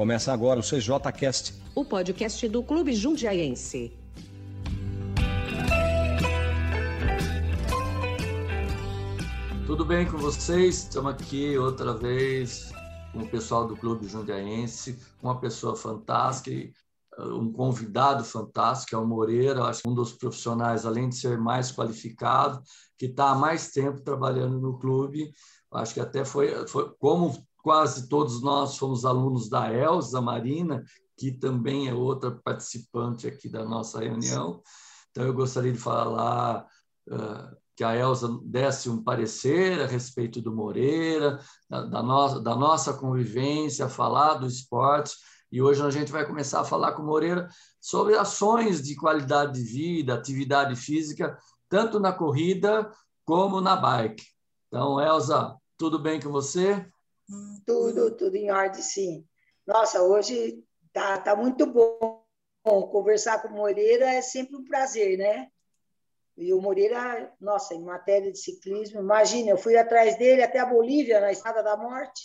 Começa agora o CJCast, o podcast do Clube Jundiaense. Tudo bem com vocês? Estamos aqui outra vez com o pessoal do Clube Jundiaense, uma pessoa fantástica, um convidado fantástico, é o Moreira, acho um dos profissionais, além de ser mais qualificado, que está há mais tempo trabalhando no clube. Acho que até foi, foi como quase todos nós fomos alunos da Elza Marina, que também é outra participante aqui da nossa reunião. Então, eu gostaria de falar uh, que a Elza desse um parecer a respeito do Moreira, da, da, no, da nossa convivência, falar do esporte. E hoje a gente vai começar a falar com o Moreira sobre ações de qualidade de vida, atividade física, tanto na corrida como na bike. Então, Elza, tudo bem com você? Tudo, tudo em ordem, sim. Nossa, hoje tá, tá muito bom. Conversar com o Moreira é sempre um prazer, né? E o Moreira, nossa, em matéria de ciclismo, imagina, eu fui atrás dele até a Bolívia, na Estrada da Morte,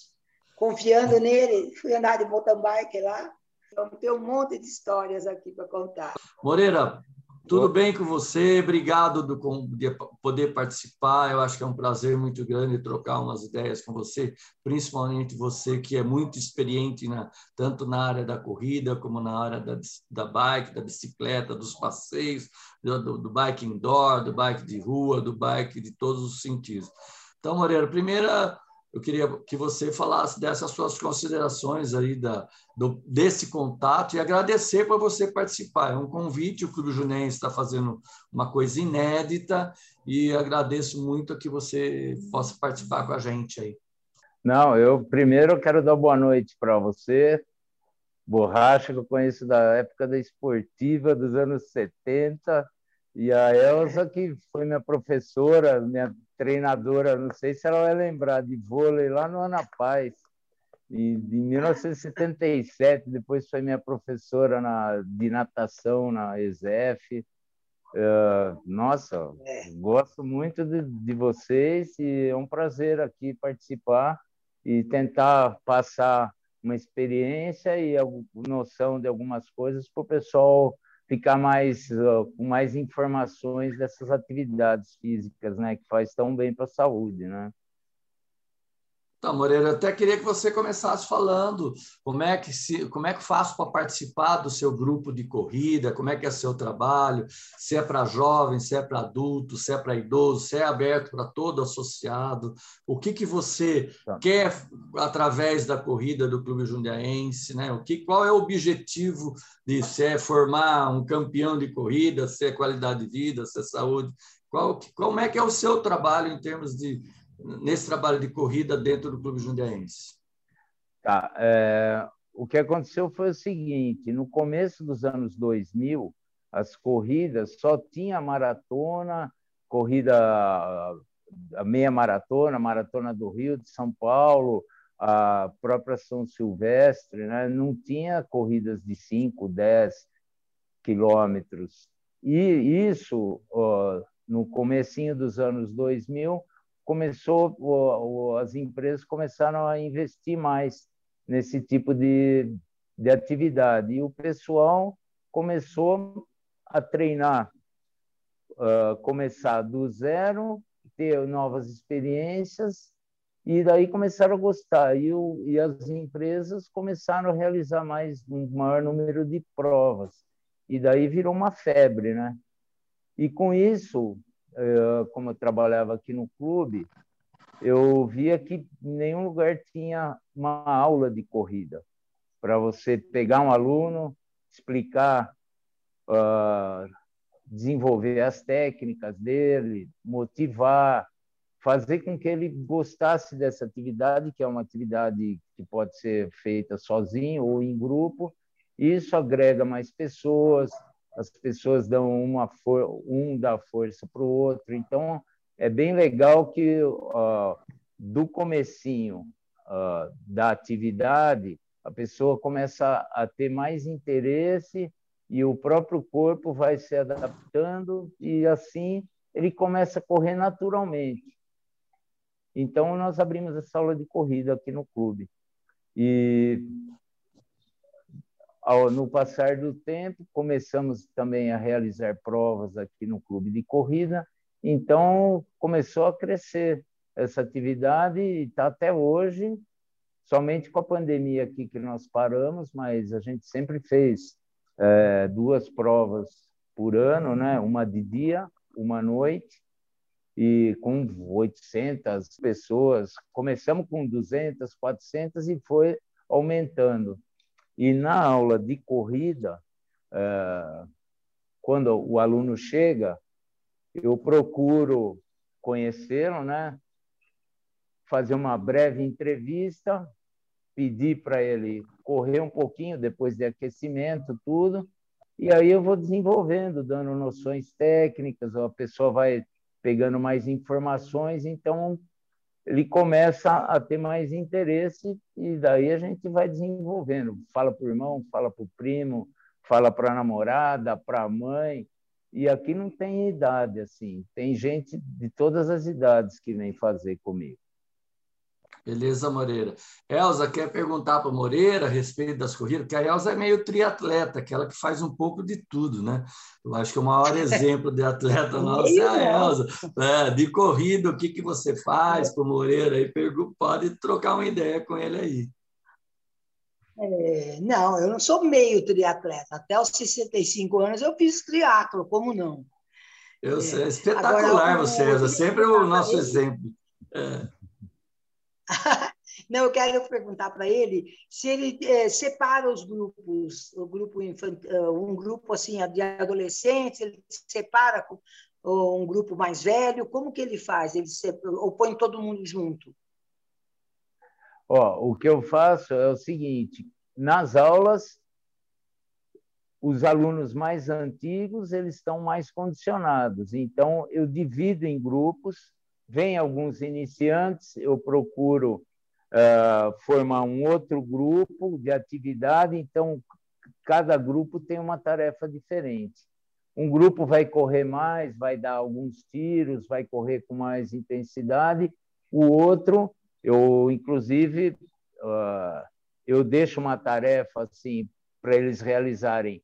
confiando nele, fui andar de mountain bike lá. Então, tem um monte de histórias aqui para contar. Moreira, tudo bem com você? Obrigado do, de poder participar. Eu acho que é um prazer muito grande trocar umas ideias com você, principalmente você que é muito experiente na, tanto na área da corrida como na área da, da bike, da bicicleta, dos passeios, do, do bike indoor, do bike de rua, do bike de todos os sentidos. Então, Moreira, primeira eu queria que você falasse dessas suas considerações aí da, do, desse contato e agradecer por você participar. É um convite, o Clube Junense está fazendo uma coisa inédita e agradeço muito que você possa participar com a gente aí. Não, eu primeiro quero dar boa noite para você, Borracha, que eu conheço da época da esportiva dos anos 70, e a Elza, que foi minha professora, minha treinadora, não sei se ela vai lembrar, de vôlei lá no Ana Paz, e de 1977, depois foi minha professora na, de natação na ESEF. Uh, nossa, é. gosto muito de, de vocês e é um prazer aqui participar e tentar passar uma experiência e a noção de algumas coisas para o pessoal ficar mais com mais informações dessas atividades físicas, né, que faz tão bem para a saúde, né? Então, Moreira, até queria que você começasse falando como é que se, como é que faço para participar do seu grupo de corrida, como é que é seu trabalho, se é para jovem, se é para adulto, se é para idoso, se é aberto para todo associado, o que que você tá. quer através da corrida do Clube Jundiaense, né? O que qual é o objetivo de se é formar um campeão de corrida, se é qualidade de vida, se é saúde, qual como é que é o seu trabalho em termos de nesse trabalho de corrida dentro do Clube Jundiaense? Tá. É, o que aconteceu foi o seguinte: no começo dos anos 2000, as corridas só tinha maratona, corrida, a meia maratona, maratona do Rio, de São Paulo, a própria São Silvestre, né? não tinha corridas de 5, 10 quilômetros. E isso, no comecinho dos anos 2000, começou, as empresas começaram a investir mais nesse tipo de, de atividade. E o pessoal começou a treinar, uh, começar do zero, ter novas experiências, e daí começaram a gostar. E, o, e as empresas começaram a realizar mais um maior número de provas. E daí virou uma febre, né? E com isso, como eu trabalhava aqui no clube, eu via que nenhum lugar tinha uma aula de corrida para você pegar um aluno, explicar, uh, desenvolver as técnicas dele, motivar, fazer com que ele gostasse dessa atividade, que é uma atividade que pode ser feita sozinho ou em grupo. Isso agrega mais pessoas, as pessoas dão uma um dá força para o outro. Então é bem legal que uh, do comecinho uh, da atividade a pessoa começa a ter mais interesse e o próprio corpo vai se adaptando e assim ele começa a correr naturalmente. Então nós abrimos essa aula de corrida aqui no clube e ao, no passar do tempo, começamos também a realizar provas aqui no clube de corrida, então começou a crescer essa atividade e está até hoje, somente com a pandemia aqui que nós paramos, mas a gente sempre fez é, duas provas por ano, né? uma de dia, uma noite, e com 800 pessoas. Começamos com 200, 400 e foi aumentando. E na aula de corrida, é, quando o aluno chega, eu procuro conhecê-lo, né? fazer uma breve entrevista, pedir para ele correr um pouquinho depois de aquecimento, tudo, e aí eu vou desenvolvendo, dando noções técnicas, a pessoa vai pegando mais informações, então ele começa a ter mais interesse e daí a gente vai desenvolvendo. Fala para o irmão, fala para o primo, fala para a namorada, para a mãe. E aqui não tem idade assim, tem gente de todas as idades que vem fazer comigo. Beleza, Moreira. Elza quer perguntar para Moreira a respeito das corridas, porque a Elza é meio triatleta, aquela que faz um pouco de tudo, né? Eu acho que o maior exemplo de atleta nosso é a Elza. É, de corrida, o que, que você faz para o Moreira? Aí pode trocar uma ideia com ele aí. É, não, eu não sou meio triatleta. Até os 65 anos eu fiz triatlo, como não? Eu sei, é espetacular Agora, você, Elza, sempre o nosso exemplo. É. Não, eu quero perguntar para ele se ele é, separa os grupos, o grupo infantil, eh, um grupo assim de adolescentes, ele separa com um grupo mais velho, como que ele faz? Ele separa, ou põe todo mundo junto? Ó, o que eu faço é o seguinte: nas aulas, os alunos mais antigos eles estão mais condicionados, então eu divido em grupos Vem alguns iniciantes, eu procuro uh, formar um outro grupo de atividade, então cada grupo tem uma tarefa diferente. Um grupo vai correr mais, vai dar alguns tiros, vai correr com mais intensidade. O outro, eu inclusive uh, eu deixo uma tarefa assim para eles realizarem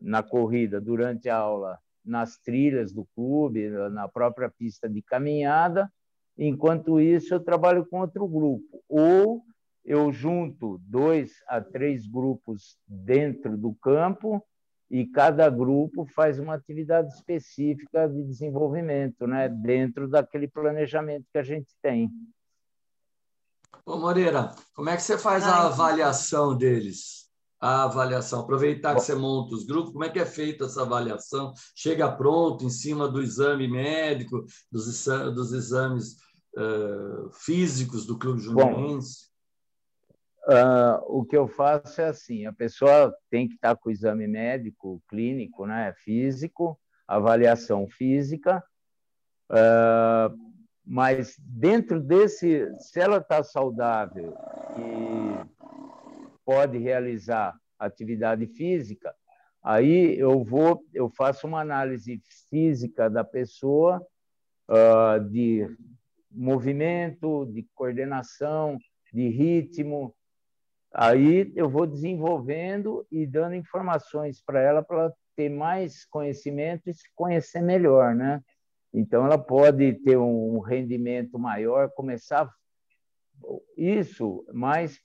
na corrida durante a aula nas trilhas do clube, na própria pista de caminhada. Enquanto isso, eu trabalho com outro grupo. Ou eu junto dois a três grupos dentro do campo e cada grupo faz uma atividade específica de desenvolvimento, né, dentro daquele planejamento que a gente tem. Ô Moreira, como é que você faz a avaliação deles? A avaliação? Aproveitar que você monta os grupos, como é que é feita essa avaliação? Chega pronto em cima do exame médico, dos, dos exames uh, físicos do Clube Juniense? Uh, o que eu faço é assim: a pessoa tem que estar com o exame médico, clínico, né, físico, avaliação física, uh, mas dentro desse, se ela está saudável e pode realizar atividade física, aí eu vou, eu faço uma análise física da pessoa, uh, de movimento, de coordenação, de ritmo. Aí eu vou desenvolvendo e dando informações para ela para ela ter mais conhecimento e se conhecer melhor, né? Então ela pode ter um rendimento maior, começar isso mais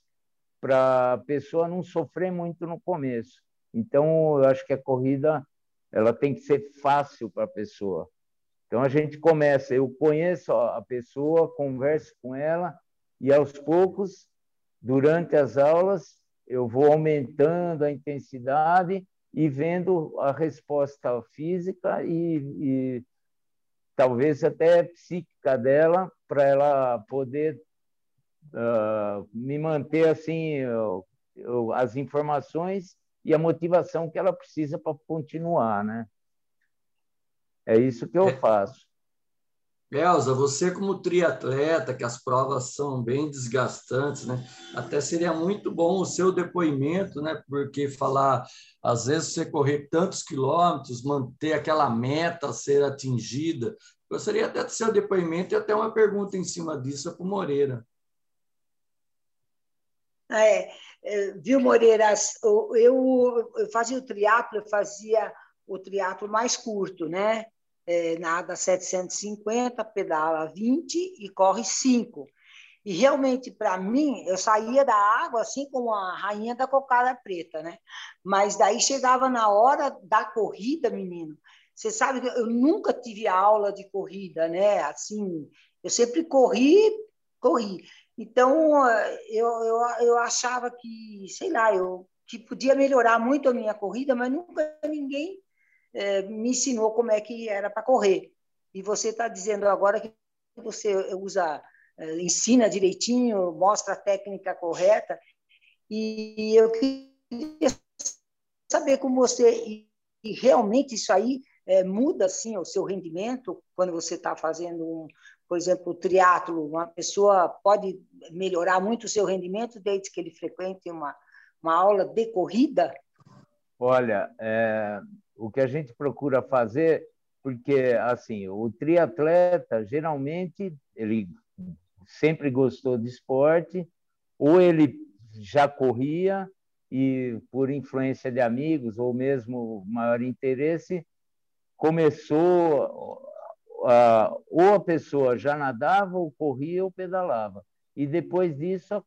para a pessoa não sofrer muito no começo. Então, eu acho que a corrida ela tem que ser fácil para a pessoa. Então, a gente começa, eu conheço a pessoa, converso com ela, e aos poucos, durante as aulas, eu vou aumentando a intensidade e vendo a resposta física e, e talvez até psíquica dela, para ela poder uh, me manter assim eu, eu, as informações e a motivação que ela precisa para continuar, né? É isso que eu é. faço. Elza, você como triatleta, que as provas são bem desgastantes, né? Até seria muito bom o seu depoimento, né? Porque falar, às vezes você correr tantos quilômetros, manter aquela meta a ser atingida. Gostaria até do seu depoimento e até uma pergunta em cima disso para o Moreira. É, é, viu, Moreira? Eu, eu fazia o triatlo, eu fazia o triatlo mais curto, né? É, nada 750, pedala 20 e corre 5. E realmente, para mim, eu saía da água assim como a rainha da cocada preta, né? Mas daí chegava na hora da corrida, menino. Você sabe que eu nunca tive aula de corrida, né? Assim, eu sempre corri, corri. Então, eu, eu, eu achava que, sei lá, eu que podia melhorar muito a minha corrida, mas nunca ninguém é, me ensinou como é que era para correr. E você está dizendo agora que você usa, é, ensina direitinho, mostra a técnica correta, e eu queria saber com você, e realmente isso aí é, muda assim o seu rendimento quando você está fazendo um, por exemplo, o triatlo, uma pessoa pode melhorar muito o seu rendimento desde que ele frequente uma, uma aula de corrida? Olha, é, o que a gente procura fazer, porque assim, o triatleta geralmente ele sempre gostou de esporte, ou ele já corria e por influência de amigos ou mesmo maior interesse começou ou a pessoa já nadava, ou corria, ou pedalava. E depois disso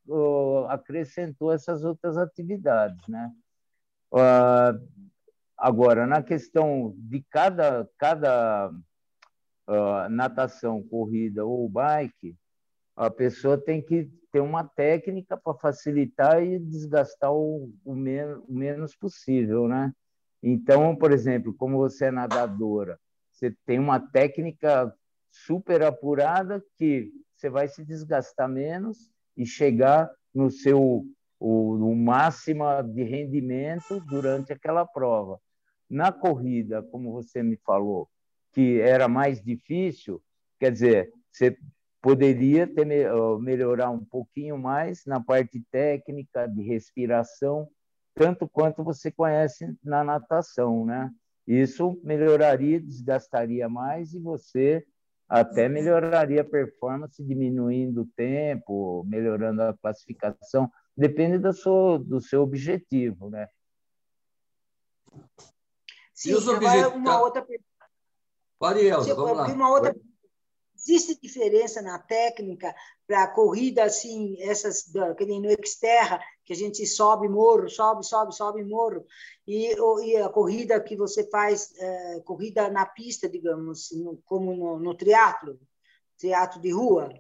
acrescentou essas outras atividades, né? Agora, na questão de cada, cada natação, corrida ou bike, a pessoa tem que ter uma técnica para facilitar e desgastar o, o, men o menos possível, né? Então, por exemplo, como você é nadadora, você tem uma técnica super apurada que você vai se desgastar menos e chegar no seu o, máximo de rendimento durante aquela prova. Na corrida, como você me falou, que era mais difícil, quer dizer, você poderia ter, melhorar um pouquinho mais na parte técnica de respiração, tanto quanto você conhece na natação, né? Isso melhoraria, desgastaria mais e você até melhoraria a performance, diminuindo o tempo, melhorando a classificação. Depende do seu, do seu objetivo, né? Sim, e os objetivos... uma outra pergunta. Pode, Elza, vamos lá. Uma outra Existe diferença na técnica para corrida assim, essas que nem no Xterra, que a gente sobe morro, sobe, sobe, sobe morro, e, e a corrida que você faz, é, corrida na pista, digamos, no, como no, no triatlo, teatro de rua?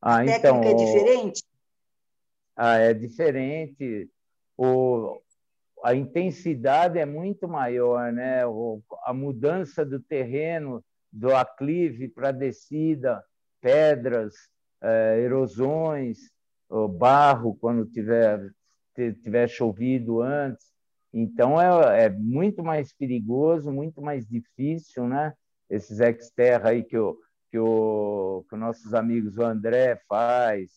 Ah, a então, técnica é diferente? Ah, é diferente. O, a intensidade é muito maior, né? O, a mudança do terreno do aclive para descida, pedras, eh, erosões, barro quando tiver, tiver chovido antes. Então é, é muito mais perigoso, muito mais difícil, né? Esses ex-terra aí que, o, que, o, que os nossos amigos o André faz,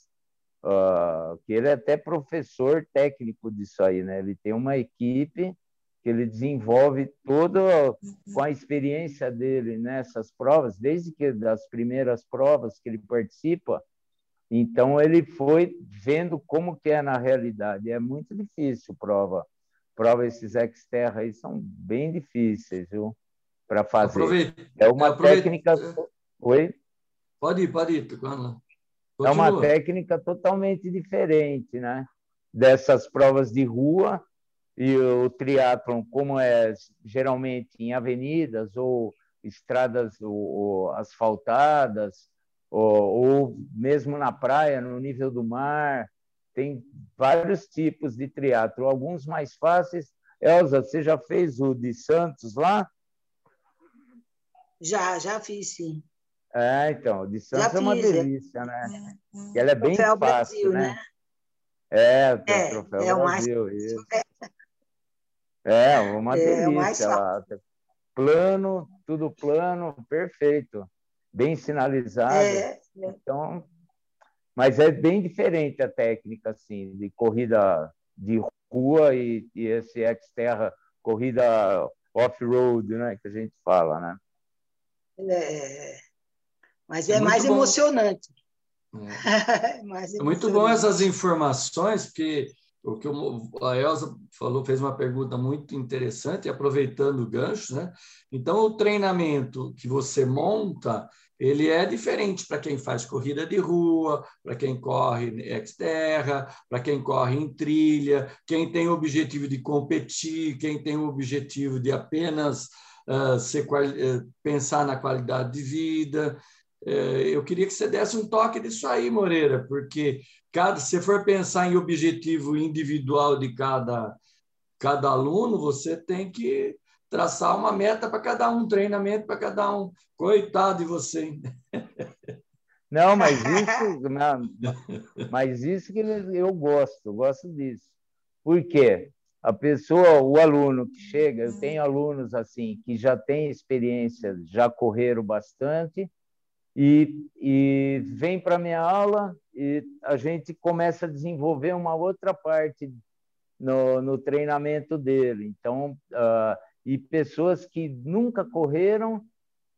uh, que ele é até professor técnico disso aí, né? Ele tem uma equipe que ele desenvolve todo com a experiência dele nessas provas, desde que das primeiras provas que ele participa. Então ele foi vendo como que é na realidade. É muito difícil prova. Prova esses exterra aí são bem difíceis, viu? Para fazer. Aproveite, é uma aproveite. técnica. Oi. Pode ir, pode ir. É uma técnica totalmente diferente, né? Dessas provas de rua e o triatlon, como é geralmente em avenidas ou estradas ou, ou asfaltadas, ou, ou, mesmo na praia, no nível do mar, tem vários tipos de triatlo, alguns mais fáceis. Elza, você já fez o de Santos lá? Já, já fiz, sim. É, então, o de Santos é uma é. delícia, né? É, é. ela é bem fácil, Brasil, né? né? É, o é, Troféu é Brasil, mais... isso. É, uma é, delícia. Lá. Plano, tudo plano, perfeito. Bem sinalizado. É, é. Então, mas é bem diferente a técnica assim de corrida de rua e, e esse ex-terra, corrida off-road, né, que a gente fala, né? É, mas é, é mais bom. emocionante. É. é muito bom essas informações, porque o que a Elza falou, fez uma pergunta muito interessante, aproveitando o gancho, né? Então, o treinamento que você monta, ele é diferente para quem faz corrida de rua, para quem corre exterra, para quem corre em trilha, quem tem o objetivo de competir, quem tem o objetivo de apenas uh, ser, uh, pensar na qualidade de vida. Uh, eu queria que você desse um toque disso aí, Moreira, porque cada, se for pensar em objetivo individual de cada, cada aluno, você tem que traçar uma meta para cada um, treinamento para cada um. Coitado de você. Não, mas isso, não, mas isso que eu gosto, gosto disso. Por quê? A pessoa, o aluno que chega, eu tenho alunos assim que já têm experiência, já correram bastante e, e vem para minha aula e a gente começa a desenvolver uma outra parte no, no treinamento dele. Então, uh, e pessoas que nunca correram,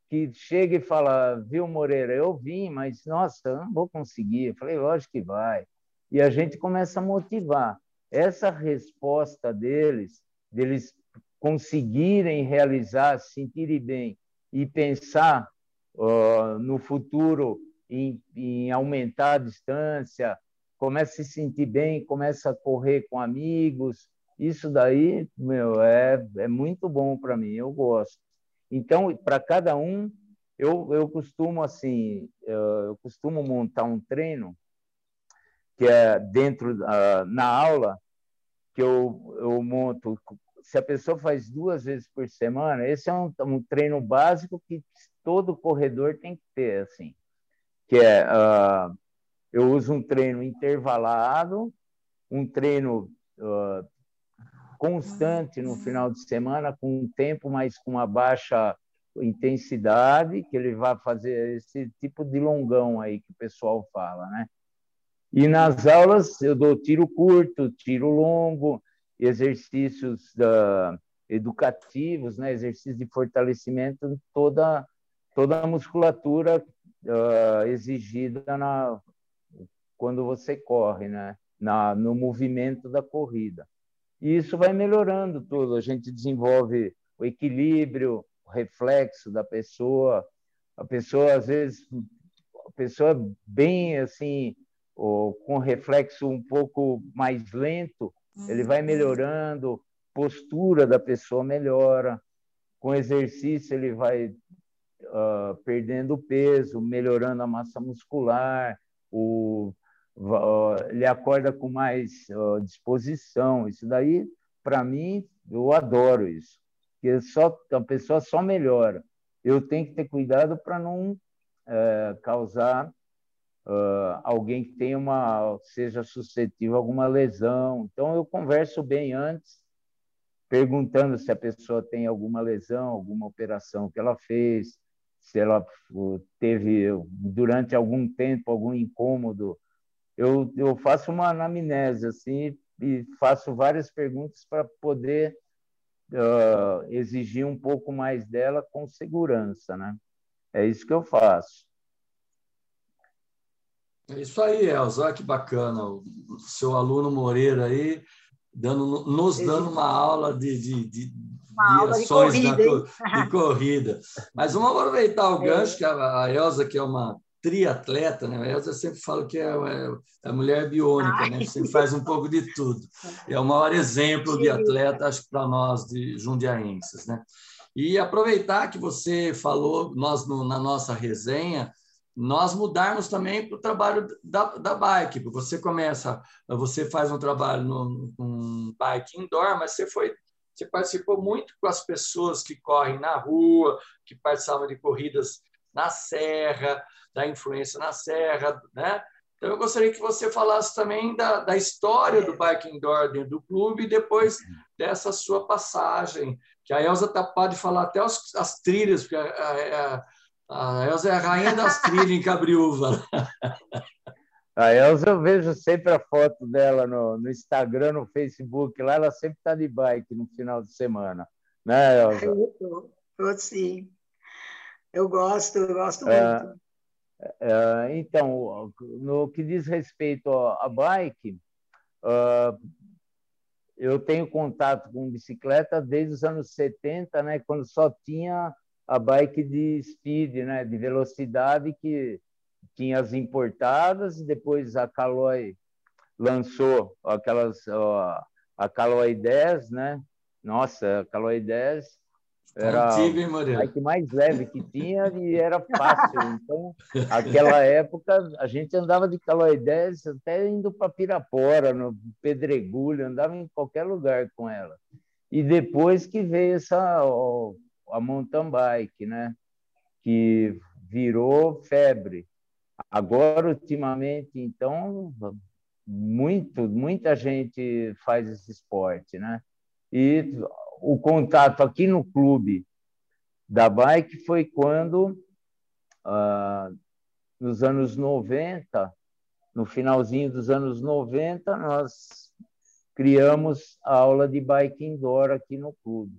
que chega e fala, viu, Moreira, eu vim, mas, nossa, eu não vou conseguir. Eu falei, lógico que vai. E a gente começa a motivar. Essa resposta deles, deles conseguirem realizar, se sentirem bem e pensar uh, no futuro em, em aumentar a distância, começa a se sentir bem, começa a correr com amigos, isso daí, meu, é, é muito bom para mim, eu gosto. Então, para cada um, eu, eu costumo assim, eu costumo montar um treino que é dentro uh, na aula que eu, eu monto. Se a pessoa faz duas vezes por semana, esse é um, um treino básico que todo corredor tem que ter, assim, que é uh, eu uso um treino intervalado, um treino uh, constante no final de semana, com um tempo, mas com uma baixa intensidade, que ele vai fazer esse tipo de longão aí que o pessoal fala, né? E nas aulas eu dou tiro curto, tiro longo, exercícios da, educativos, né? exercícios de fortalecimento toda, toda a musculatura uh, exigida na, quando você corre, né? na, no movimento da corrida. E isso vai melhorando tudo. A gente desenvolve o equilíbrio, o reflexo da pessoa. A pessoa, às vezes, a pessoa bem assim, ou com reflexo um pouco mais lento, ele vai uhum. melhorando, postura da pessoa melhora, com exercício ele vai uh, perdendo peso, melhorando a massa muscular, o ele acorda com mais disposição. Isso daí, para mim, eu adoro isso. Porque só, a pessoa só melhora. Eu tenho que ter cuidado para não é, causar uh, alguém que tenha uma seja suscetível a alguma lesão. Então eu converso bem antes, perguntando se a pessoa tem alguma lesão, alguma operação que ela fez, se ela teve durante algum tempo algum incômodo eu, eu faço uma anamnese assim e faço várias perguntas para poder uh, exigir um pouco mais dela com segurança, né? É isso que eu faço. É isso aí, Elza, que bacana. O seu aluno Moreira aí dando, nos dando uma aula de, de, de, de ações de corrida, de corrida. Mas vamos aproveitar o é. gancho, que a Elza, que é uma triatleta, né? Eu sempre falo que é, é a mulher biônica, né? Sempre faz um pouco de tudo. É o maior exemplo de atleta, acho para nós de jundiaenses, né? E aproveitar que você falou, nós no, na nossa resenha, nós mudarmos também para o trabalho da, da bike. Você começa, você faz um trabalho no, um bike indoor, mas você foi você participou muito com as pessoas que correm na rua, que participavam de corridas na serra, da influência na serra, né? Então, eu gostaria que você falasse também da, da história do Bike Indoor dentro do clube e depois dessa sua passagem, que a Elza tá, pode falar até os, as trilhas, porque a, a, a Elza é a rainha das trilhas em Cabriúva. A Elza, eu vejo sempre a foto dela no, no Instagram, no Facebook, lá ela sempre está de bike no final de semana, né, Elza? Eu, eu, sim. Eu gosto, eu gosto é, muito. É, então, no que diz respeito à bike, uh, eu tenho contato com bicicleta desde os anos 70, né, quando só tinha a bike de speed, né, de velocidade, que tinha as importadas, e depois a Caloi lançou aquelas, ó, a Caloi 10, né? Nossa, a Caloi 10 era Antigo, hein, a bike mais leve que tinha e era fácil. Então, aquela época, a gente andava de Caloi 10 até indo para Pirapora, no Pedregulho, andava em qualquer lugar com ela. E depois que veio essa ó, a mountain bike, né? Que virou febre. Agora, ultimamente, então, muito, muita gente faz esse esporte, né? E o contato aqui no clube da bike foi quando, ah, nos anos 90, no finalzinho dos anos 90, nós criamos a aula de bike indoor aqui no clube.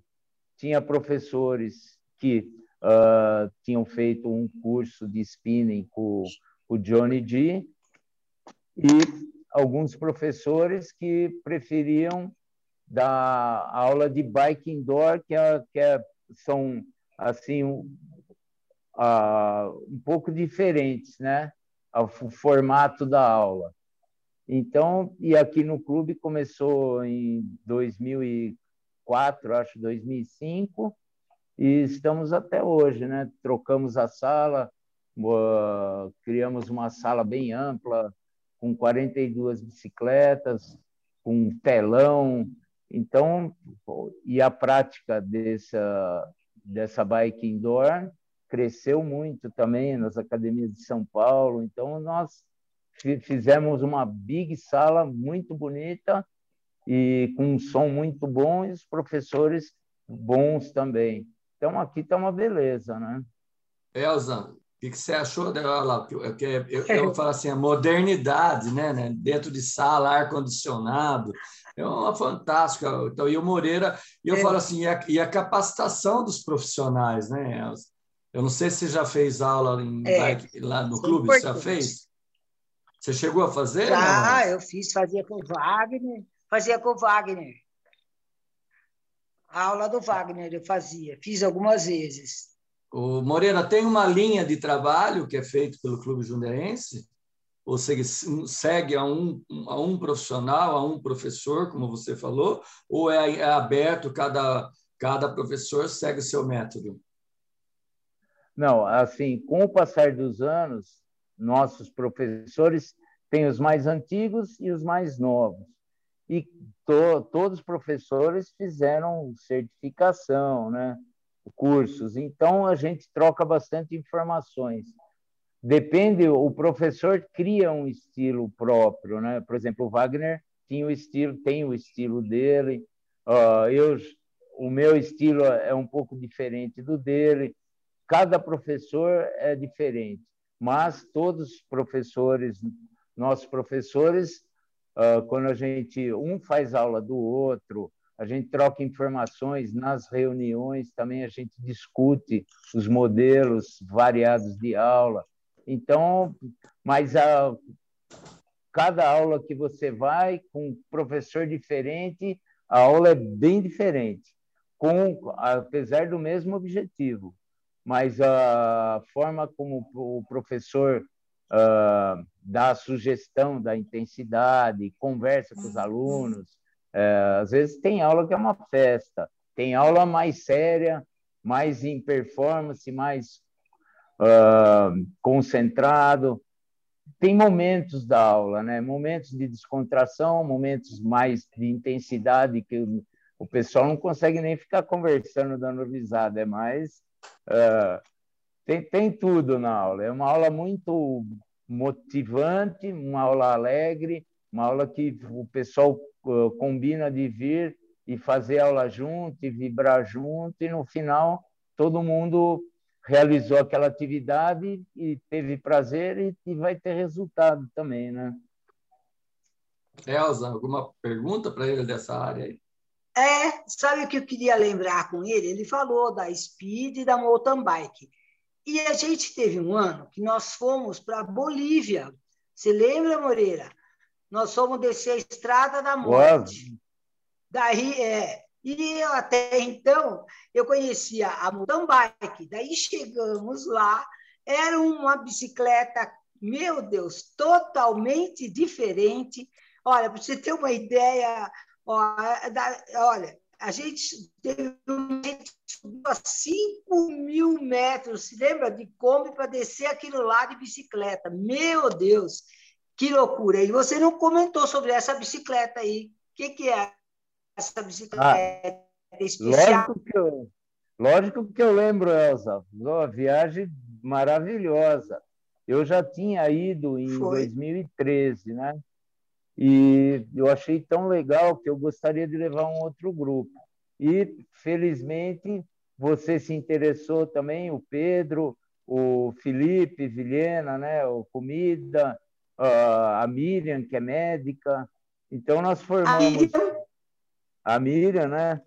Tinha professores que uh, tinham feito um curso de spinning com o Johnny G e alguns professores que preferiam dar aula de bike indoor, que, é, que é, são assim um, uh, um pouco diferentes, né? O formato da aula. Então, e aqui no clube começou em 2004, acho 2005, e estamos até hoje, né? Trocamos a sala, criamos uma sala bem ampla, com 42 bicicletas, com telão. Então, e a prática dessa, dessa bike indoor cresceu muito também nas academias de São Paulo. Então, nós fizemos uma big sala muito bonita e com um som muito bom e os professores bons também. Então, aqui está uma beleza, né? Elza, que, que você achou dela? Eu, eu, eu falo assim, a modernidade, né, né? Dentro de sala, ar-condicionado, é uma fantástica. Então, e o Moreira, e eu é. falo assim, e a, e a, capacitação dos profissionais, né? Eu não sei se você já fez aula em, é. lá no clube, você já fez? Você chegou a fazer? Já, eu fiz, fazia com o Wagner, fazia com o Wagner. A aula do Wagner eu fazia, fiz algumas vezes. O Moreira tem uma linha de trabalho que é feito pelo Clube Jundiaense? Ou segue, segue a um, a um profissional, a um professor, como você falou, ou é, é aberto, cada, cada professor segue o seu método? Não, assim, com o passar dos anos, nossos professores têm os mais antigos e os mais novos. E to, todos os professores fizeram certificação, né? Cursos. Então, a gente troca bastante informações. Depende, o professor cria um estilo próprio, né? Por exemplo, o Wagner tinha o estilo, tem o estilo dele. Uh, eu, o meu estilo é um pouco diferente do dele. Cada professor é diferente, mas todos os professores, nossos professores, uh, quando a gente um faz aula do outro, a gente troca informações nas reuniões, também a gente discute os modelos variados de aula. Então, mas a, cada aula que você vai com um professor diferente, a aula é bem diferente, com apesar do mesmo objetivo, mas a forma como o professor uh, dá a sugestão da intensidade, conversa com os alunos, é, às vezes tem aula que é uma festa, tem aula mais séria, mais em performance, mais uh, concentrado. Tem momentos da aula, né? momentos de descontração, momentos mais de intensidade, que o, o pessoal não consegue nem ficar conversando, dando risada, é mais. Uh, tem, tem tudo na aula. É uma aula muito motivante, uma aula alegre, uma aula que o pessoal combina de vir e fazer aula junto e vibrar junto e no final todo mundo realizou aquela atividade e teve prazer e, e vai ter resultado também, né? Elza, alguma pergunta para ele dessa área aí? É, sabe o que eu queria lembrar com ele? Ele falou da speed e da mountain bike. E a gente teve um ano que nós fomos para a Bolívia. Você lembra, Moreira? Nós fomos descer a Estrada da Morte. Uau. Daí, é, e eu, até então, eu conhecia a mountain bike. Daí chegamos lá, era uma bicicleta, meu Deus, totalmente diferente. Olha, para você ter uma ideia, olha, a gente teve a 5 mil metros, se lembra, de Kombi para descer aquilo lá de bicicleta. Meu Deus, que loucura! E você não comentou sobre essa bicicleta aí. O que, que é essa bicicleta ah, especial? Lógico que, eu, lógico que eu lembro, Elza. Uma viagem maravilhosa. Eu já tinha ido em Foi. 2013, né? E eu achei tão legal que eu gostaria de levar um outro grupo. E, felizmente, você se interessou também, o Pedro, o Felipe Vilhena, né? o Comida, a Miriam, que é médica. Então, nós formamos. A Miriam, né?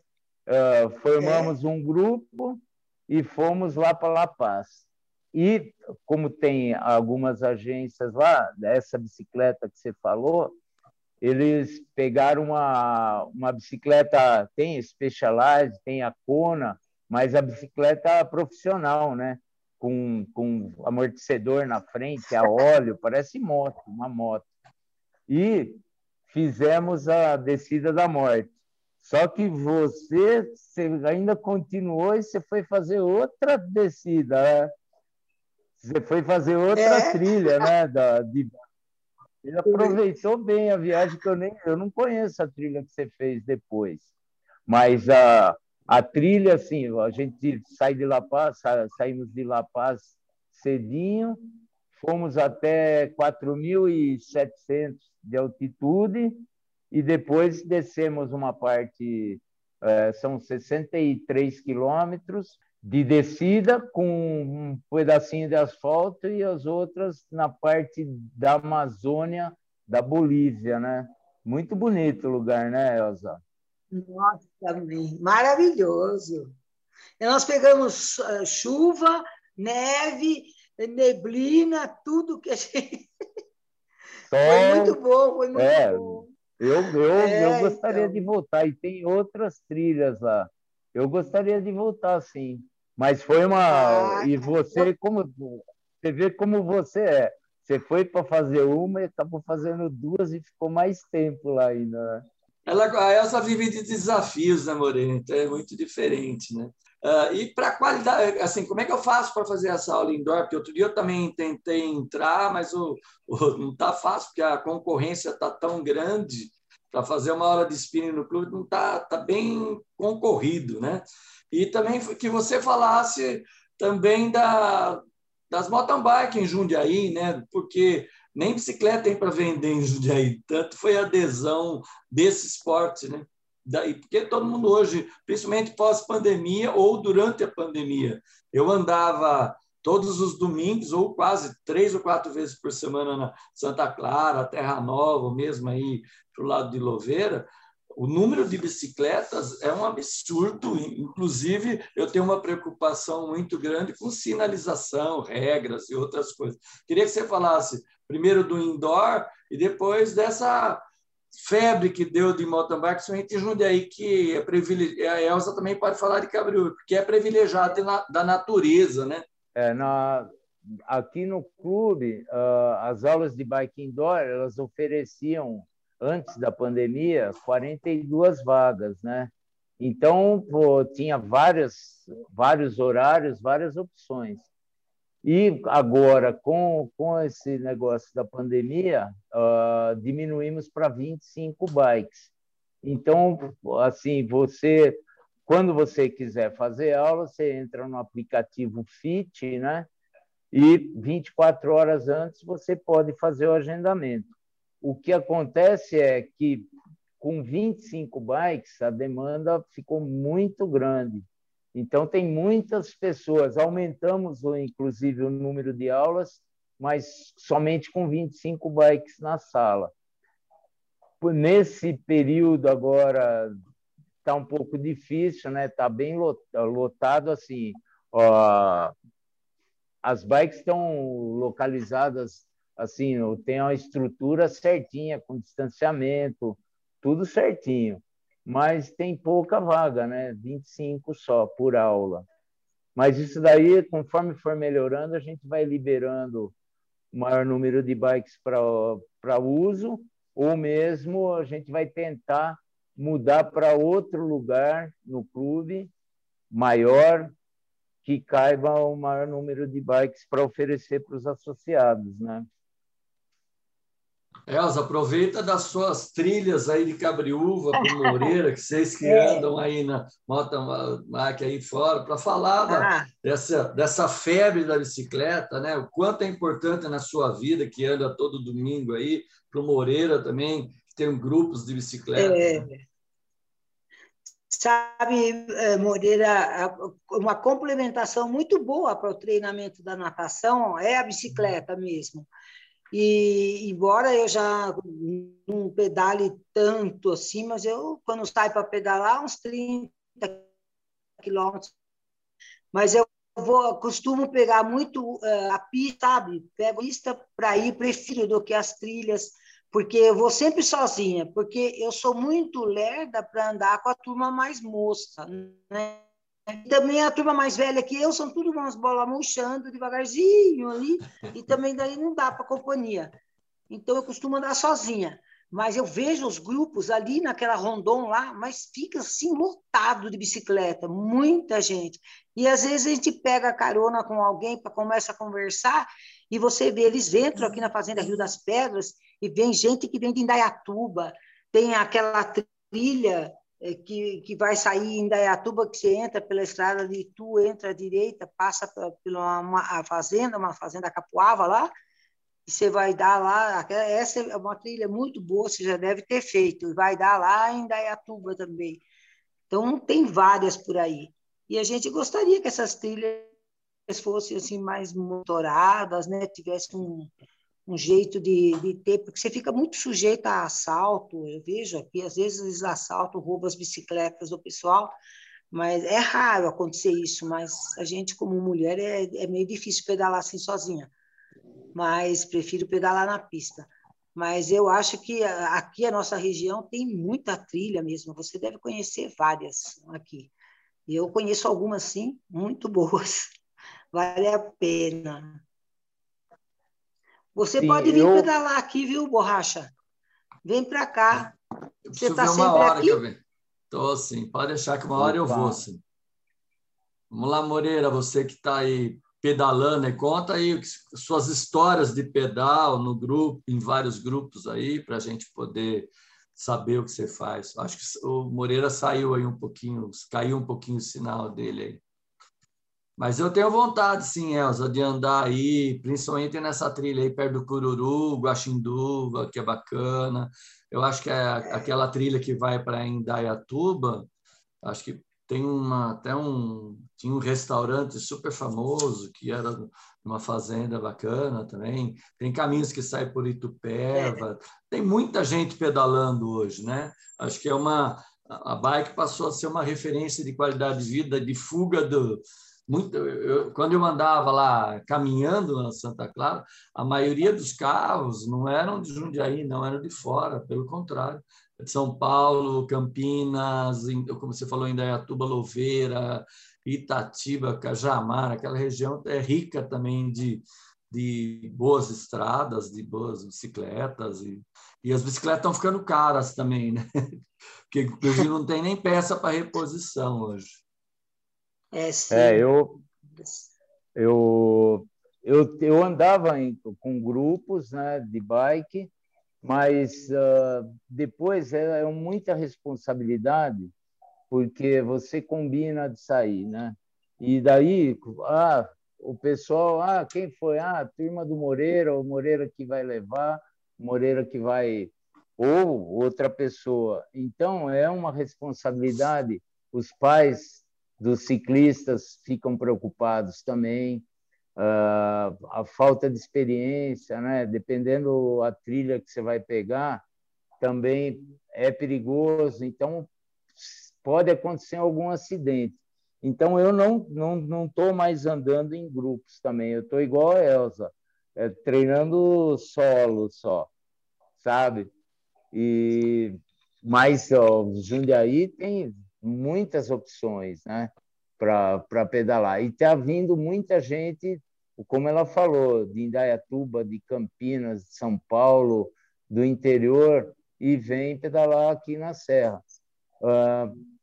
Uh, formamos é. um grupo e fomos lá para La Paz. E, como tem algumas agências lá, essa bicicleta que você falou, eles pegaram uma, uma bicicleta, tem Specialized, tem a Kona, mas a bicicleta profissional, né? Com, com amortecedor na frente, a óleo, parece moto, uma moto. E fizemos a descida da morte. Só que você, você ainda continuou e você foi fazer outra descida. Né? Você foi fazer outra é. trilha, né? Da, de ele aproveitou bem a viagem, que eu nem eu não conheço a trilha que você fez depois. Mas a, a trilha, assim, a gente sai de La Paz, saímos de La Paz cedinho, fomos até 4.700 de altitude e depois descemos uma parte, é, são 63 quilômetros, de descida com um pedacinho de asfalto e as outras na parte da Amazônia, da Bolívia, né? Muito bonito o lugar, né, Elza? Nossa, maravilhoso. E nós pegamos uh, chuva, neve, neblina, tudo que a gente. foi muito bom, foi muito é, bom. Eu, eu, é, eu gostaria então... de voltar, e tem outras trilhas lá. Eu gostaria de voltar, sim. Mas foi uma. Ah, e você, como. Você vê como você é. Você foi para fazer uma e acabou fazendo duas e ficou mais tempo lá ainda. Né? Ela, a Elsa vive de desafios, né, Morena? Então é muito diferente, né? Uh, e para qualidade, assim, como é que eu faço para fazer essa aula indoor? Porque outro dia eu também tentei entrar, mas o, o não está fácil, porque a concorrência está tão grande para fazer uma aula de spinning no clube, não está tá bem concorrido, né? E também que você falasse também da, das mountain bike em Jundiaí, né? Porque nem bicicleta tem para vender em Jundiaí, tanto foi a adesão desse esporte, né? Daí, porque todo mundo hoje, principalmente pós-pandemia ou durante a pandemia, eu andava todos os domingos, ou quase três ou quatro vezes por semana na Santa Clara, Terra Nova, mesmo aí para o lado de Louveira, o número de bicicletas é um absurdo. Inclusive, eu tenho uma preocupação muito grande com sinalização, regras e outras coisas. Queria que você falasse primeiro do indoor e depois dessa febre que deu de mountain bike, somente em Jundiaí, que é privilegiada. A Elza também pode falar de Cabriúva, porque é privilegiada da natureza, né? É, na, aqui no clube, uh, as aulas de bike indoor, elas ofereciam antes da pandemia, 42 vagas, né? Então, pô, tinha várias, vários horários, várias opções. E agora, com, com esse negócio da pandemia, uh, diminuímos para 25 bikes. Então, assim, você, quando você quiser fazer aula, você entra no aplicativo Fit, né? E 24 horas antes você pode fazer o agendamento. O que acontece é que, com 25 bikes, a demanda ficou muito grande. Então, tem muitas pessoas. Aumentamos, inclusive, o número de aulas, mas somente com 25 bikes na sala. Nesse período agora está um pouco difícil, né? Está bem lotado assim. Ó, as bikes estão localizadas assim, tem uma estrutura certinha, com distanciamento, tudo certinho. Mas tem pouca vaga, né? 25 só por aula. Mas isso daí, conforme for melhorando, a gente vai liberando o maior número de bikes para uso, ou mesmo a gente vai tentar mudar para outro lugar no clube maior que caiba o maior número de bikes para oferecer para os associados, né? Elza, aproveita das suas trilhas aí de Cabriúva para Moreira, que vocês que é. andam aí na mountain bike aí fora, para falar da, ah. dessa, dessa febre da bicicleta, né? O quanto é importante na sua vida, que anda todo domingo aí, para o Moreira também, que tem grupos de bicicleta. É. Né? Sabe, eh, Moreira, uma complementação muito boa para o treinamento da natação é a bicicleta mesmo. E embora eu já não pedale tanto assim, mas eu, quando saio para pedalar, uns 30 quilômetros. Mas eu vou, costumo pegar muito uh, a pista, sabe? Pego pista para ir, prefiro do que as trilhas, porque eu vou sempre sozinha, porque eu sou muito lerda para andar com a turma mais moça, né? Também a turma mais velha que eu são tudo umas bolas murchando devagarzinho ali, e também daí não dá para companhia. Então eu costumo andar sozinha. Mas eu vejo os grupos ali naquela rondon lá, mas fica assim lotado de bicicleta, muita gente. E às vezes a gente pega carona com alguém para começa a conversar e você vê eles entram aqui na fazenda Rio das Pedras e vem gente que vem de Indaiatuba, tem aquela trilha que, que vai sair em Dayatuba, que você entra pela estrada de Itu, entra à direita, passa pela uma fazenda, uma fazenda capuava lá, e você vai dar lá, essa é uma trilha muito boa, você já deve ter feito, vai dar lá em Dayatuba também. Então, tem várias por aí. E a gente gostaria que essas trilhas fossem assim mais motoradas, né? tivesse um, um jeito de, de, ter, porque você fica muito sujeito a assalto. Eu vejo aqui, às vezes eles assaltam, roubam as bicicletas do pessoal, mas é raro acontecer isso. Mas a gente, como mulher, é, é meio difícil pedalar assim sozinha. Mas prefiro pedalar na pista. Mas eu acho que aqui a nossa região tem muita trilha mesmo. Você deve conhecer várias aqui. Eu conheço algumas, sim, muito boas. Vale a pena. Você Sim, pode vir eu... pedalar aqui, viu, Borracha? Vem para cá. Você está sempre hora aqui? Estou sim, pode deixar que uma hora eu vou, sim. Vamos lá, Moreira, você que está aí pedalando, né? conta aí suas histórias de pedal no grupo, em vários grupos aí, para a gente poder saber o que você faz. Acho que o Moreira saiu aí um pouquinho, caiu um pouquinho o sinal dele aí. Mas eu tenho vontade, sim, Elza, de andar aí, principalmente nessa trilha aí perto do Cururu, Guaxinduva, que é bacana. Eu acho que é aquela trilha que vai para Indaiatuba, acho que tem uma, até um, tinha um restaurante super famoso que era uma fazenda bacana também. Tem caminhos que saem por Itupeva. Tem muita gente pedalando hoje, né? Acho que é uma a bike passou a ser uma referência de qualidade de vida, de fuga do, muito, eu, quando eu andava lá caminhando na Santa Clara, a maioria dos carros não eram de Jundiaí, não eram de fora, pelo contrário, de São Paulo, Campinas, como você falou, Indaiatuba, Louveira, Itatiba, Cajamar, aquela região é rica também de, de boas estradas, de boas bicicletas, e, e as bicicletas estão ficando caras também, né? Porque, inclusive, não tem nem peça para reposição hoje. É, sim. É, eu, eu, eu, eu andava em, com grupos né, de bike, mas uh, depois é, é muita responsabilidade, porque você combina de sair, né? E daí, ah, o pessoal, ah, quem foi? Ah, a turma do Moreira, o Moreira que vai levar, o Moreira que vai ou outra pessoa. Então é uma responsabilidade. Os pais dos ciclistas ficam preocupados também. Uh, a falta de experiência, né? dependendo a trilha que você vai pegar, também é perigoso. Então, pode acontecer algum acidente. Então, eu não estou não, não tô mais andando em grupos também. Eu estou igual a Elza, é, treinando solo só, sabe? E, mas ó, Jundiaí tem muitas opções né, para pedalar. E está vindo muita gente, como ela falou, de Indaiatuba, de Campinas, de São Paulo, do interior, e vem pedalar aqui na Serra. Uh,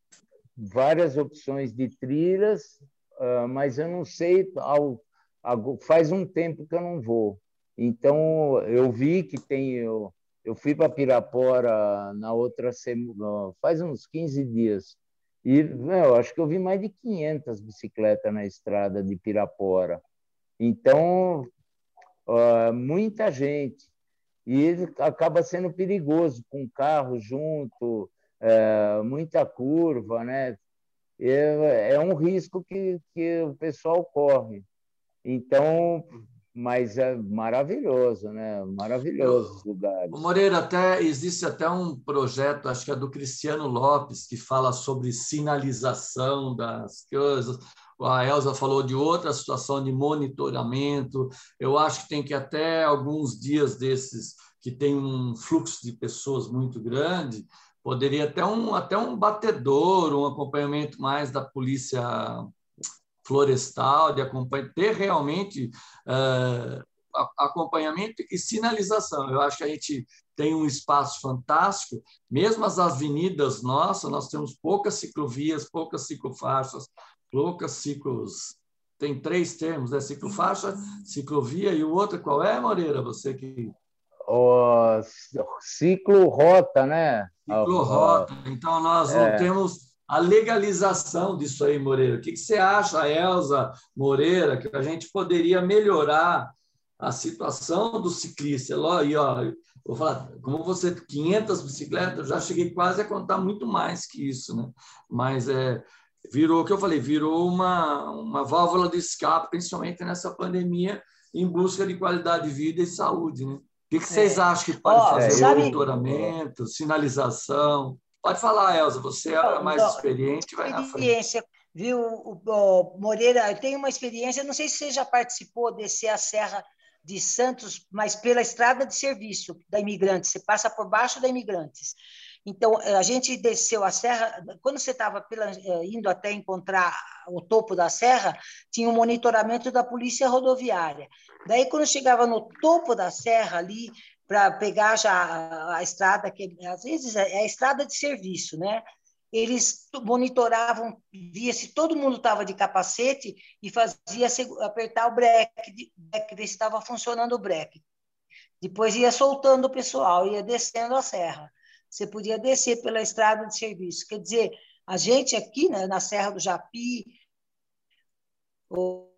várias opções de trilhas, uh, mas eu não sei, ao, ao, faz um tempo que eu não vou. Então, eu vi que tem. Eu, eu fui para Pirapora na outra semana, faz uns 15 dias, e eu acho que eu vi mais de 500 bicicletas na estrada de Pirapora. Então, uh, muita gente. E acaba sendo perigoso, com carro junto, é, muita curva, né? É, é um risco que, que o pessoal corre. Então, mas é maravilhoso, né? Maravilhoso os lugares. Moreira, até existe até um projeto, acho que é do Cristiano Lopes, que fala sobre sinalização das coisas. A Elza falou de outra situação de monitoramento. Eu acho que tem que até alguns dias desses que tem um fluxo de pessoas muito grande, poderia até um, até um batedor, um acompanhamento mais da polícia florestal, de acompanhar, ter realmente uh, acompanhamento e sinalização. Eu acho que a gente tem um espaço fantástico, mesmo as avenidas nossas, nós temos poucas ciclovias, poucas ciclofaixas, poucas ciclos. Tem três termos, né? Ciclofaixa, ciclovia e o outro qual é, Moreira? Você que o ciclo rota, né? Ciclo rota. Então nós não é. temos a legalização disso aí, Moreira. O que, você acha, Elza Moreira, que a gente poderia melhorar a situação do ciclista? E, ó, vou falar, como você 500 bicicletas, eu já cheguei quase a contar muito mais que isso, né? Mas é virou o que eu falei, virou uma uma válvula de escape, principalmente nessa pandemia, em busca de qualidade de vida e saúde, né? O que, que vocês é. acham que pode fazer? Sabe... Monitoramento, sinalização? Pode falar, Elza, você é mais não, experiente, vai experiência, na frente. Viu, Moreira, eu tenho uma experiência, não sei se você já participou descer a Serra de Santos, mas pela estrada de serviço da Imigrantes, você passa por baixo da Imigrantes. Então, a gente desceu a serra, quando você estava eh, indo até encontrar o topo da serra, tinha um monitoramento da polícia rodoviária. Daí, quando chegava no topo da serra ali, para pegar já a, a, estrada, que às vezes é, é a estrada de serviço, né? Eles monitoravam, via se todo mundo estava de capacete e fazia apertar o breque, ver se estava funcionando o breque. Depois ia soltando o pessoal, ia descendo a serra. Você podia descer pela estrada de serviço. Quer dizer, a gente aqui né, na Serra do Japi, ou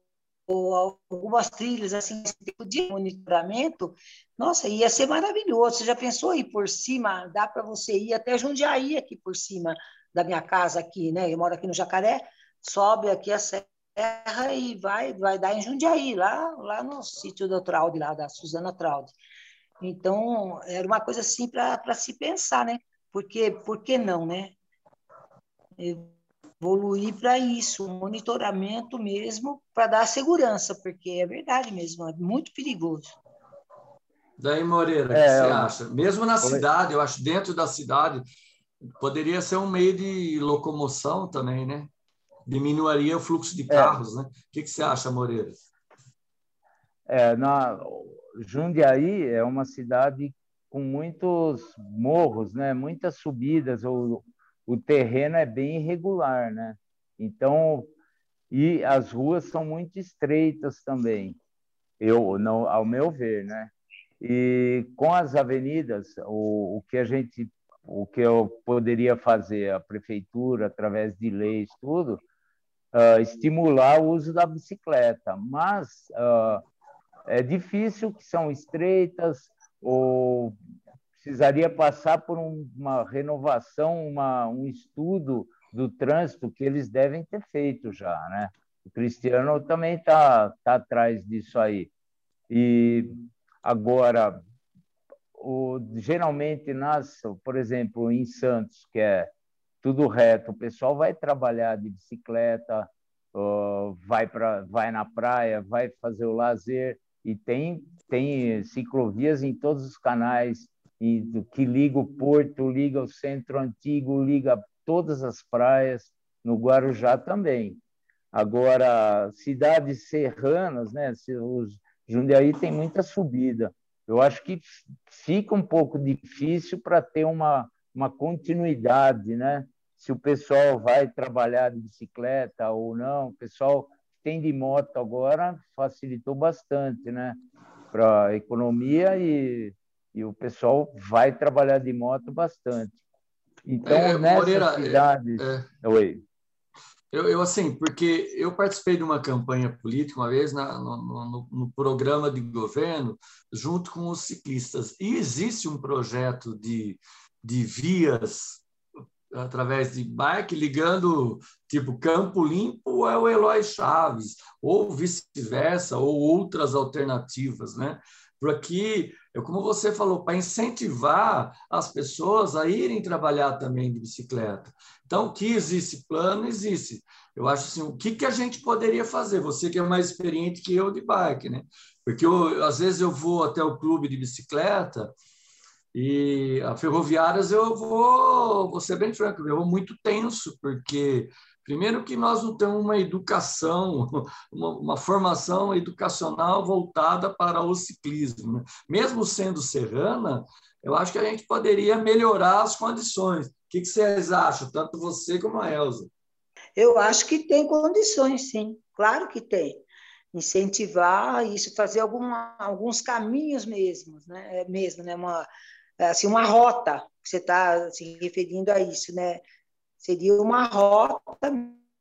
ou algumas trilhas assim, tipo de monitoramento, nossa, ia ser maravilhoso. Você já pensou aí por cima? Dá para você ir até Jundiaí aqui por cima da minha casa aqui, né? Eu moro aqui no Jacaré, sobe aqui a serra e vai vai dar em Jundiaí, lá lá no sítio da Traude, lá da Suzana Traude. Então, era uma coisa assim para se pensar, né? Porque por que não, né? Evoluir para isso, um monitoramento mesmo para dar segurança, porque é verdade mesmo, é muito perigoso. Daí, Moreira, o é, que você acha? Mesmo na cidade, eu acho dentro da cidade, poderia ser um meio de locomoção também, né? Diminuiria o fluxo de é. carros, é. né? O que, você acha, Moreira? É, na Jundiaí é uma cidade com muitos morros, né? Muitas subidas ou o terreno é bem irregular, né? Então, e as ruas são muito estreitas também, eu, não, ao meu ver, né? E com as avenidas, o, o que a gente, o que eu poderia fazer, a prefeitura, através de leis, tudo, uh, estimular o uso da bicicleta, mas uh, é difícil, que são estreitas, ou precisaria passar por uma renovação, uma, um estudo do trânsito que eles devem ter feito já, né? O Cristiano também está tá atrás disso aí. E agora, o, geralmente nas, por exemplo, em Santos, que é tudo reto. O pessoal vai trabalhar de bicicleta, vai para vai na praia, vai fazer o lazer e tem tem ciclovias em todos os canais e que liga o porto, liga o centro antigo, liga todas as praias no Guarujá também. Agora, cidades serranas, né? Os Jundiaí tem muita subida. Eu acho que fica um pouco difícil para ter uma, uma continuidade, né? Se o pessoal vai trabalhar de bicicleta ou não, o pessoal tem de moto agora facilitou bastante, né? Para a economia e, e o pessoal vai trabalhar de moto bastante. Então, é, nessas Moreira, é, cidades... É, Oi. Eu, eu, assim, porque eu participei de uma campanha política uma vez na, no, no, no, programa de governo, junto com os ciclistas. E existe um projeto de, de vias através de bike ligando tipo Campo Limpo é o Eloy Chaves, ou vice-versa, ou outras alternativas, né? Por aqui, como você falou, para incentivar as pessoas a irem trabalhar também de bicicleta. Então, que existe plano, existe. Eu acho assim, o que, que a gente poderia fazer? Você que é mais experiente que eu de bike, né? Porque eu, às vezes eu vou até o clube de bicicleta e a ferroviárias eu vou, vou ser bem franco, eu vou muito tenso, porque Primeiro que nós não temos uma educação, uma, uma formação educacional voltada para o ciclismo. Né? Mesmo sendo serrana, eu acho que a gente poderia melhorar as condições. O que, que vocês acham, tanto você como a Elza? Eu acho que tem condições, sim. Claro que tem. Incentivar isso, fazer alguns caminhos mesmo, né? É mesmo, né? Uma, assim, uma rota, você está se referindo a isso, né? Seria uma rota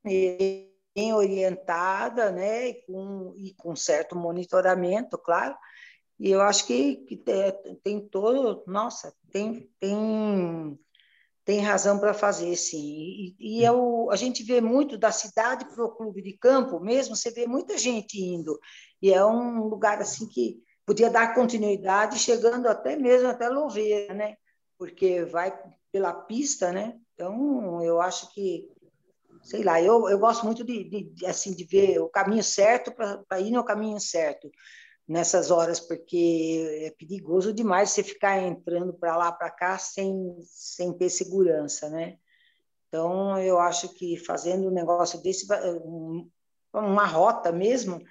bem orientada, né, e com, e com certo monitoramento, claro. E eu acho que, que tem todo, nossa, tem, tem, tem razão para fazer, sim. E, e eu, a gente vê muito da cidade para o clube de campo, mesmo, você vê muita gente indo. E é um lugar assim que podia dar continuidade, chegando até mesmo até Louveira, né? Porque vai pela pista, né? Então, eu acho que, sei lá, eu, eu gosto muito de, de, assim, de ver o caminho certo para ir no caminho certo nessas horas, porque é perigoso demais você ficar entrando para lá, para cá, sem, sem ter segurança, né? Então, eu acho que fazendo um negócio desse, uma rota mesmo,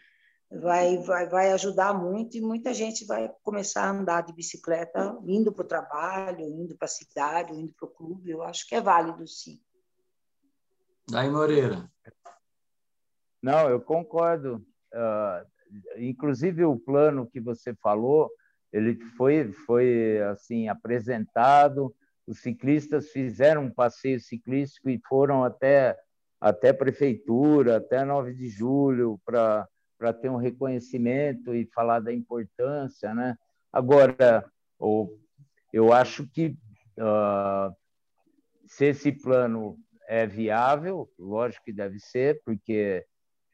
vai, vai, vai ajudar muito e muita gente vai começar a andar de bicicleta indo para o trabalho, indo para a cidade, indo para o clube. Eu acho que é válido, sim. Daí, Moreira. Não, eu concordo. Uh, inclusive, o plano que você falou, ele foi, foi assim apresentado, os ciclistas fizeram um passeio ciclístico e foram até, até a prefeitura, até 9 de julho, para para ter um reconhecimento e falar da importância, né? Agora, eu acho que uh, se esse plano é viável, lógico que deve ser, porque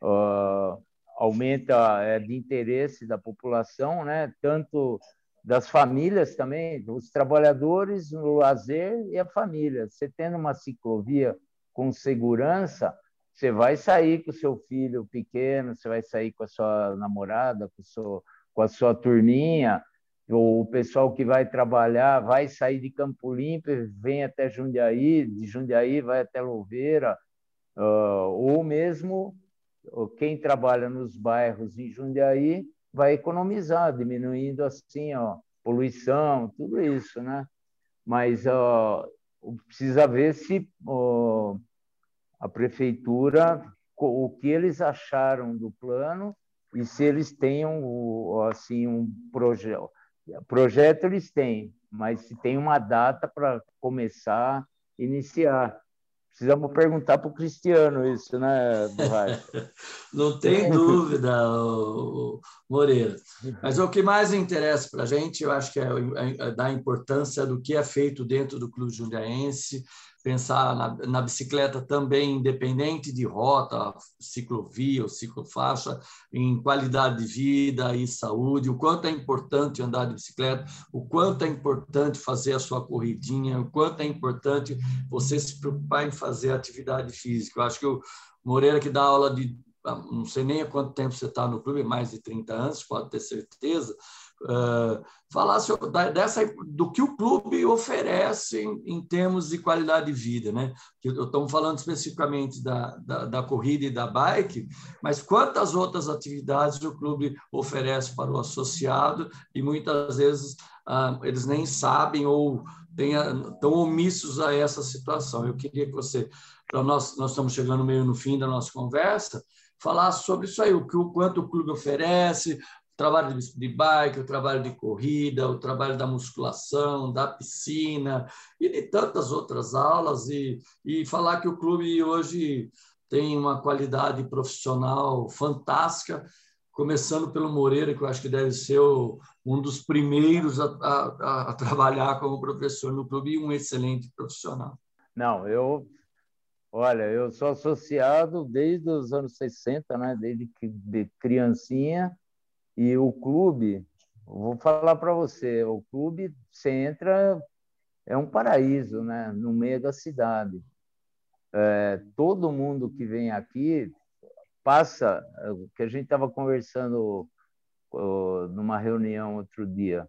uh, aumenta é, de interesse da população, né? Tanto das famílias também, os trabalhadores, o lazer e a família. Você tendo uma ciclovia com segurança, você vai sair com o seu filho pequeno, você vai sair com a sua namorada, com, seu, com a sua turminha, o pessoal que vai trabalhar vai sair de Campo Limpo, vem até Jundiaí, de Jundiaí vai até Louveira, uh, ou mesmo quem trabalha nos bairros em Jundiaí vai economizar, diminuindo assim, ó, poluição, tudo isso, né? Mas uh, precisa ver se uh, a prefeitura o que eles acharam do plano e se eles têm um, assim um projeto projeto eles têm mas se tem uma data para começar iniciar Precisamos perguntar para o Cristiano isso, né, Não tem dúvida, Moreira. Mas o que mais interessa para a gente, eu acho que é, é, é da importância do que é feito dentro do Clube Jundiaense, pensar na, na, bicicleta também, independente de rota, ciclovia ou ciclofaixa, em qualidade de vida e saúde, o quanto é importante andar de bicicleta, o quanto é importante fazer a sua corridinha, o quanto é importante você se preocupar em fazer atividade física. Eu acho que o Moreira, que dá aula de ah, não sei nem há quanto tempo você está no clube, mais de 30 anos, pode ter certeza, uh, falar sobre, dessa, do que o clube oferece em, em, termos de qualidade de vida. Né? Estamos falando especificamente da, da, da, corrida e da bike, mas quantas outras atividades o clube oferece para o associado e muitas vezes uh, eles nem sabem ou estão omissos a essa situação. Eu queria que você, para nós, nós estamos chegando meio no fim da nossa conversa, falar sobre isso aí, o, que, o quanto o clube oferece, trabalho de bike, o trabalho de corrida, o trabalho da musculação, da piscina e de tantas outras aulas e, e falar que o clube hoje tem uma qualidade profissional fantástica, começando pelo Moreira, que eu acho que deve ser o, um dos primeiros a, a, a trabalhar como professor no clube e um excelente profissional. Não, eu Olha, eu sou associado desde os anos 60, né? desde que de criancinha, e o clube, vou falar para você, o clube, você entra, é um paraíso, né? No meio da cidade. É, todo mundo que vem aqui passa, o que a gente estava conversando numa reunião outro dia,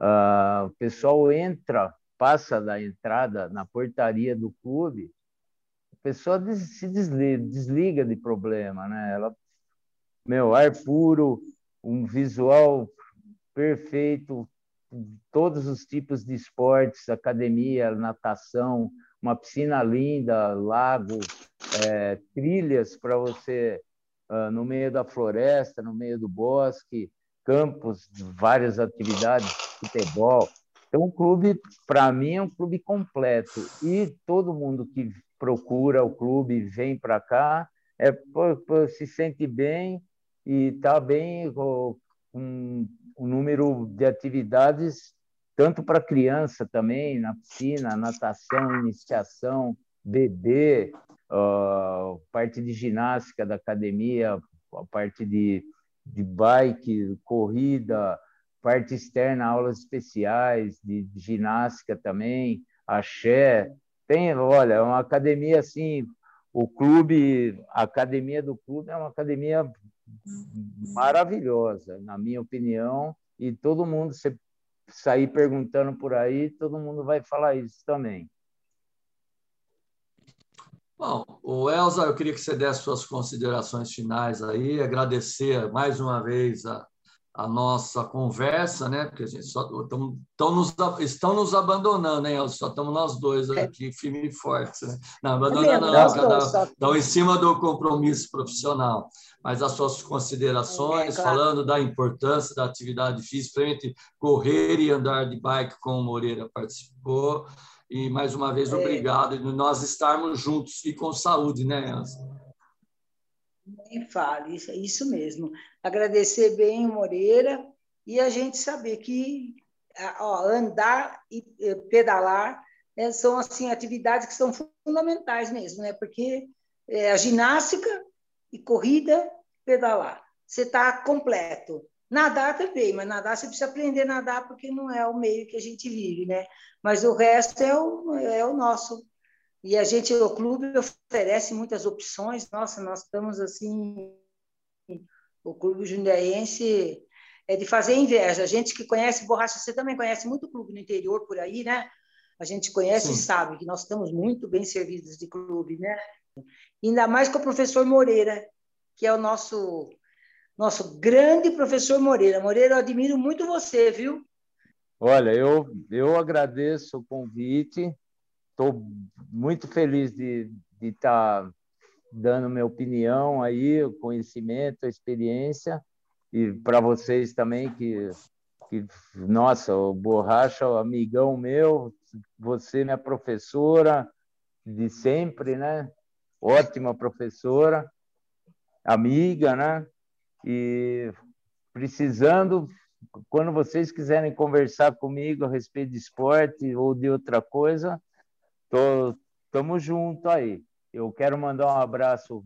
uh, o pessoal entra, passa da entrada na portaria do clube, a pessoa se desliga, desliga de problema, né? Ela, meu, ar puro, um visual perfeito, todos os tipos de esportes, academia, natação, uma piscina linda, lago, é, trilhas para você uh, no meio da floresta, no meio do bosque, campos, várias atividades, futebol. Então, o clube, para mim, é um clube completo. E todo mundo que procura o clube, vem para cá, é, pô, pô, se sente bem e está bem com um número de atividades, tanto para criança também, na piscina, natação, iniciação, bebê, parte de ginástica da academia, a parte de, de bike, corrida, parte externa, aulas especiais de ginástica também, axé. Tem, olha, é uma academia assim, o clube, a academia do clube é uma academia maravilhosa, na minha opinião, e todo mundo, se sair perguntando por aí, todo mundo vai falar isso também. Bom, o Elza, eu queria que você desse suas considerações finais aí, agradecer mais uma vez a, a nossa conversa, né? Porque a gente só tão, tão nos, estão nos abandonando, né? Só estamos nós dois é. aqui, firme e fortes. Né? Não, abandonando não, cada, estão em cima do compromisso profissional. Mas as suas considerações, é, claro. falando da importância da atividade física, entre correr e andar de bike, como o Moreira participou. E mais uma vez, é. obrigado. E nós estarmos juntos e com saúde, né, Elza? Nem fale, isso, isso mesmo. Agradecer bem o Moreira e a gente saber que ó, andar e pedalar é, são assim atividades que são fundamentais mesmo, né? Porque é, a ginástica e corrida, pedalar, você está completo. Nadar também, mas nadar você precisa aprender a nadar porque não é o meio que a gente vive, né? Mas o resto é o, é o nosso e a gente, o clube oferece muitas opções. Nossa, nós estamos assim, o clube jundiaense é de fazer inveja. A gente que conhece Borracha, você também conhece muito clube no interior por aí, né? A gente conhece Sim. e sabe que nós estamos muito bem servidos de clube, né? Ainda mais com o professor Moreira, que é o nosso nosso grande professor Moreira. Moreira, eu admiro muito você, viu? Olha, eu, eu agradeço o convite estou muito feliz de estar tá dando minha opinião aí, o conhecimento, a experiência, e para vocês também que, que, nossa, o Borracha, o amigão meu, você, minha professora, de sempre, né? Ótima professora, amiga, né? E precisando, quando vocês quiserem conversar comigo a respeito de esporte ou de outra coisa, tô, tamo junto aí. Eu quero mandar um abraço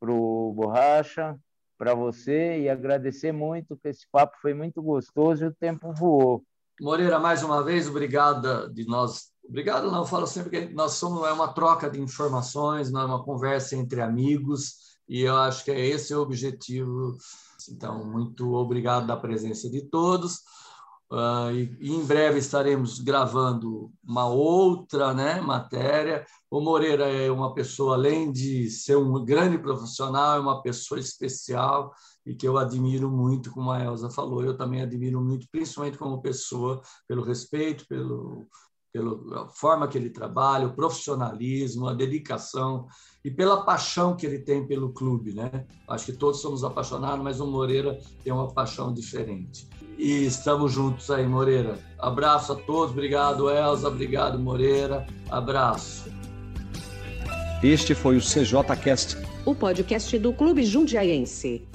pro Borracha, para você e agradecer muito, que esse papo foi muito gostoso e o tempo voou. Moreira, mais uma vez, obrigado de nós. Obrigado, não, eu falo sempre que nós somos é uma troca de informações, não é uma conversa entre amigos, e eu acho que é esse o objetivo. Então, muito obrigado da presença de todos. Uh, e, e, em breve estaremos gravando uma outra né, matéria. O Moreira é uma pessoa, além de ser um grande profissional, é uma pessoa especial e que eu admiro muito, como a Elza falou. Eu também admiro muito, principalmente como pessoa, pelo respeito, pelo, pela forma que ele trabalha, o profissionalismo, a dedicação e pela paixão que ele tem pelo clube, né? Acho que todos somos apaixonados, mas o Moreira tem uma paixão diferente e estamos juntos aí, Moreira. Abraço a todos, obrigado, Elza, obrigado, Moreira, abraço. Este foi o CJCast, o podcast do Clube Jundiaense.